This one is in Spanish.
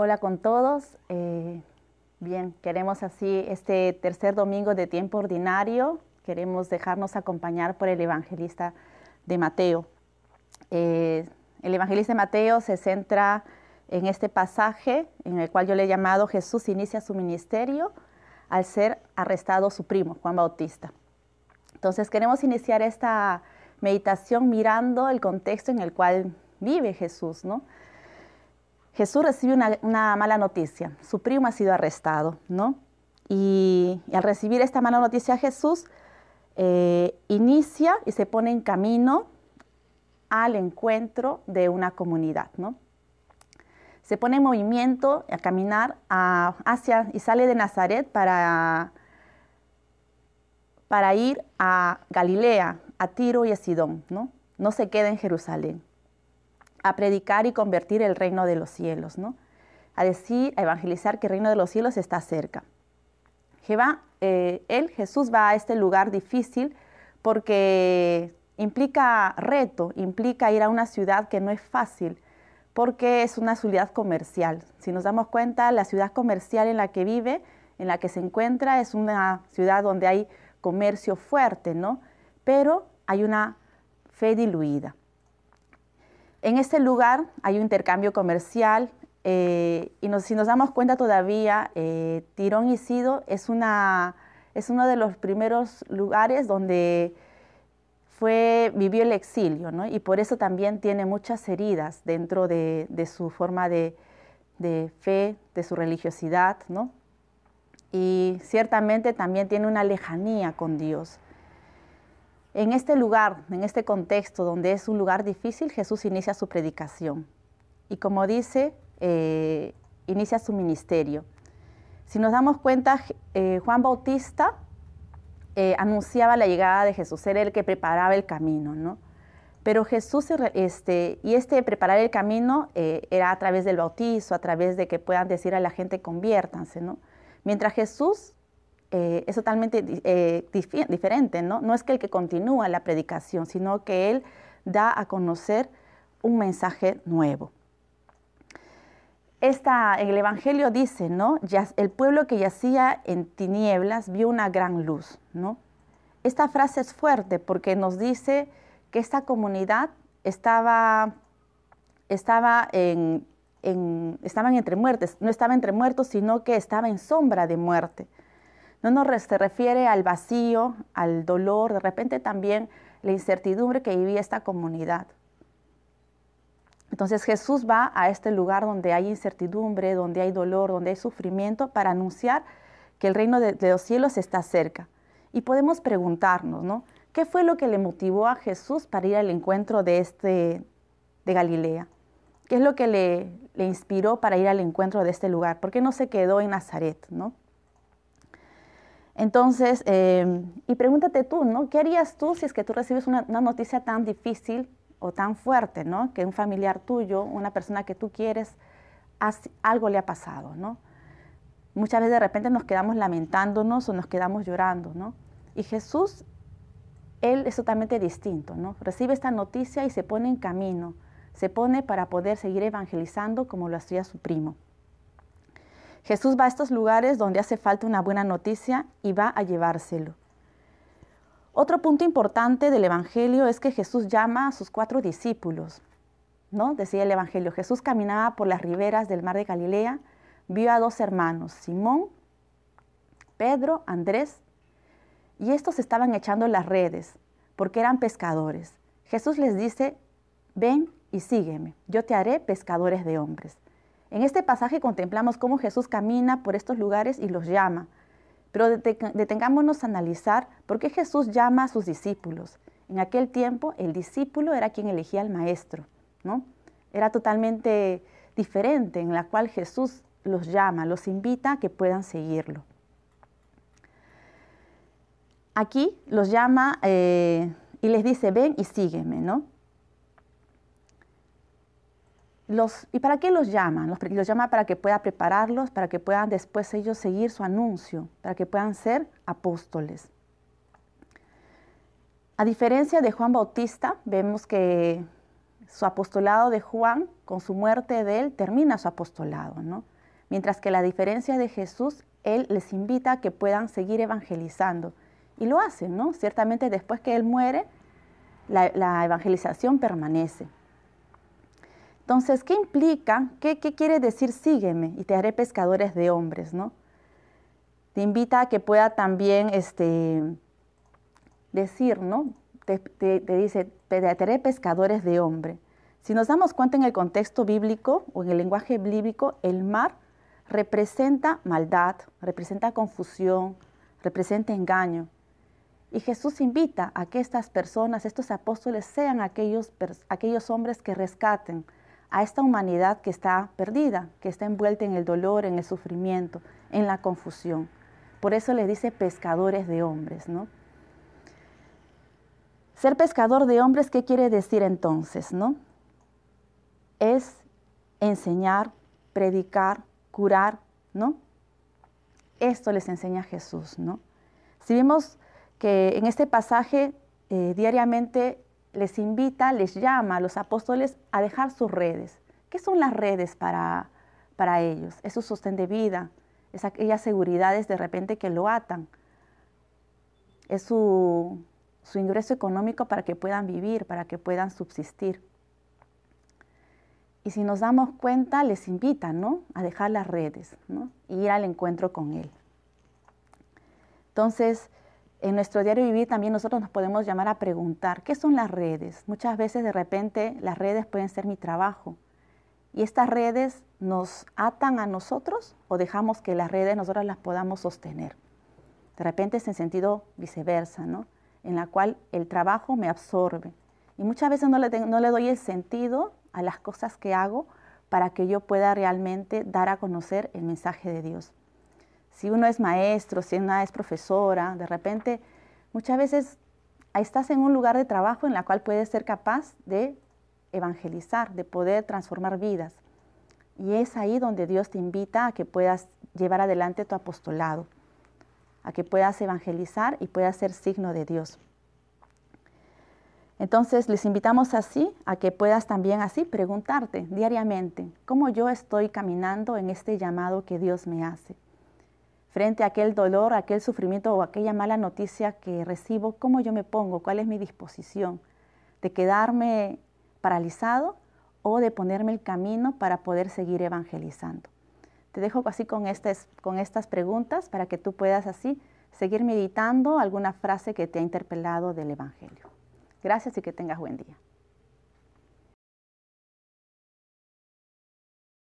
Hola con todos. Eh, bien, queremos así este tercer domingo de tiempo ordinario, queremos dejarnos acompañar por el evangelista de Mateo. Eh, el evangelista de Mateo se centra en este pasaje en el cual yo le he llamado Jesús inicia su ministerio al ser arrestado su primo, Juan Bautista. Entonces queremos iniciar esta meditación mirando el contexto en el cual vive Jesús, ¿no? Jesús recibe una, mala noticia, su primo ha sido arrestado, ¿no? Y, al recibir esta mala noticia Jesús eh, inicia y se pone en camino al encuentro de una comunidad, ¿no? Se pone en movimiento a caminar hacia y sale de Nazaret para, para ir a Galilea, a Tiro y a Sidón, ¿no? No se queda en Jerusalén a predicar y convertir el reino de los cielos, ¿no? A decir, a evangelizar que el reino de los cielos está cerca. Jehová, eh, él, Jesús, va a este lugar difícil porque implica reto, implica ir a una ciudad que no es fácil, porque es una ciudad comercial. Si nos damos cuenta, la ciudad comercial en la que vive, en la que se encuentra, es una ciudad donde hay comercio fuerte, ¿no? Pero hay una fe diluida. En este lugar hay un intercambio comercial eh, y si nos damos cuenta todavía, eh, Tirón y Sido es, una, es uno de los primeros lugares donde fue, vivió el exilio, ¿no? y por eso también tiene muchas heridas dentro de, su forma de, de, fe, de su religiosidad, ¿no? y ciertamente también tiene una lejanía con Dios. En este lugar, en este contexto donde es un lugar difícil, Jesús inicia su predicación. Y como dice, eh, inicia su ministerio. Si nos damos cuenta, eh, Juan Bautista eh, anunciaba la llegada de Jesús, era el que preparaba el camino, ¿no? Pero Jesús, este, y este preparar el camino era a través del bautizo, a través de que puedan decir a la gente conviértanse, ¿no? Mientras Jesús eh, es totalmente eh, diferente, ¿no? No es que el que continúa la predicación, sino que él da a conocer un mensaje nuevo. Esta, el Evangelio dice, ¿no? El pueblo que yacía en tinieblas vio una gran luz, ¿no? Esta frase es fuerte porque nos dice que esta comunidad estaba, estaba en, estaban entre muertes, no estaba entre muertos, sino que estaba en sombra de muerte no nos se refiere al vacío, al dolor, de repente también la incertidumbre que vivía esta comunidad. Entonces Jesús va a este lugar donde hay incertidumbre, donde hay dolor, donde hay sufrimiento, para anunciar que el reino de, los cielos está cerca. Y podemos preguntarnos, ¿no? ¿Qué fue lo que le motivó a Jesús para ir al encuentro de, este, de Galilea? ¿Qué es lo que le, le inspiró para ir al encuentro de este lugar? ¿Por qué no se quedó en Nazaret, ¿no? Entonces, em, y pregúntate tú, ¿no? ¿Qué harías tú si es que tú recibes una, noticia tan difícil o tan fuerte, ¿no? Que un familiar tuyo, una persona que tú quieres, algo le ha pasado, ¿no? Muchas veces de repente nos quedamos lamentándonos o nos quedamos llorando, ¿no? Y Jesús, Él es totalmente distinto, ¿no? Recibe esta noticia y se pone en camino, se pone para poder seguir evangelizando como lo hacía su primo. Jesús va a estos lugares donde hace falta una buena noticia y va a llevárselo. Otro punto importante del Evangelio es que Jesús llama a sus cuatro discípulos. ¿no? Decía el Evangelio, Jesús caminaba por las riberas del mar de Galilea, vio a dos hermanos, Simón, Pedro, Andrés, y estos estaban echando las redes porque eran pescadores. Jesús les dice, ven y sígueme, yo te haré pescadores de hombres. En este pasaje contemplamos cómo Jesús camina por estos lugares y los llama. Pero detengámonos a analizar por qué Jesús llama a sus discípulos. En aquel tiempo el discípulo era quien elegía al maestro, ¿no? Era totalmente diferente en la cual Jesús los llama, los invita a que puedan seguirlo. Aquí los llama eh, y les dice, ven y sígueme, ¿no? ¿Y para qué los llaman? Los, los llama para que pueda prepararlos, para que puedan después ellos seguir su anuncio, para que puedan ser apóstoles. A diferencia de Juan Bautista, vemos que su apostolado de Juan, con su muerte de él, termina su apostolado, ¿no? Mientras que la diferencia de Jesús, él les invita a que puedan seguir evangelizando. Y lo hacen, ¿no? Ciertamente después que él muere, la, evangelización permanece. Entonces, ¿qué implica? ¿Qué, quiere decir sígueme y te haré pescadores de hombres, ¿no? Te invita a que pueda también este, decir, ¿no? Te, dice, te haré pescadores de hombre. Si nos damos cuenta en el contexto bíblico o en el lenguaje bíblico, el mar representa maldad, representa confusión, representa engaño. Y Jesús invita a que estas personas, estos apóstoles, sean aquellos, aquellos hombres que rescaten a esta humanidad que está perdida, que está envuelta en el dolor, en el sufrimiento, en la confusión. Por eso le dice pescadores de hombres, ¿no? Ser pescador de hombres, ¿qué quiere decir entonces, no? Es enseñar, predicar, curar, ¿no? Esto les enseña Jesús, ¿no? Si vemos que en este pasaje eh, diariamente les invita, les llama a los apóstoles a dejar sus redes. ¿Qué son las redes para, para ellos? Es su sostén de vida, es aquellas seguridades de repente que lo atan, es su, ingreso económico para que puedan vivir, para que puedan subsistir. Y si nos damos cuenta, les invita ¿no? a dejar las redes y ir al encuentro con Él. Entonces, en nuestro diario vivir también nosotros nos podemos llamar a preguntar, ¿qué son las redes? Muchas veces de repente las redes pueden ser mi trabajo. ¿Y estas redes nos atan a nosotros o dejamos que las redes nosotros las podamos sostener? De repente es en sentido viceversa, ¿no? En la cual el trabajo me absorbe. Y muchas veces no le, no le doy el sentido a las cosas que hago para que yo pueda realmente dar a conocer el mensaje de Dios si uno es maestro, si una es profesora, de repente muchas veces estás en un lugar de trabajo en la cual puedes ser capaz de evangelizar, de poder transformar vidas. Y es ahí donde Dios te invita a que puedas llevar adelante tu apostolado, a que puedas evangelizar y puedas ser signo de Dios. Entonces les invitamos así a que puedas también así preguntarte diariamente, ¿cómo yo estoy caminando en este llamado que Dios me hace? Frente a aquel dolor, aquel sufrimiento o aquella mala noticia que recibo, ¿cómo yo me pongo? ¿Cuál es mi disposición? ¿De quedarme paralizado o de ponerme el camino para poder seguir evangelizando? Te dejo así con estas, con estas preguntas para que tú puedas así seguir meditando alguna frase que te ha interpelado del Evangelio. Gracias y que tengas buen día.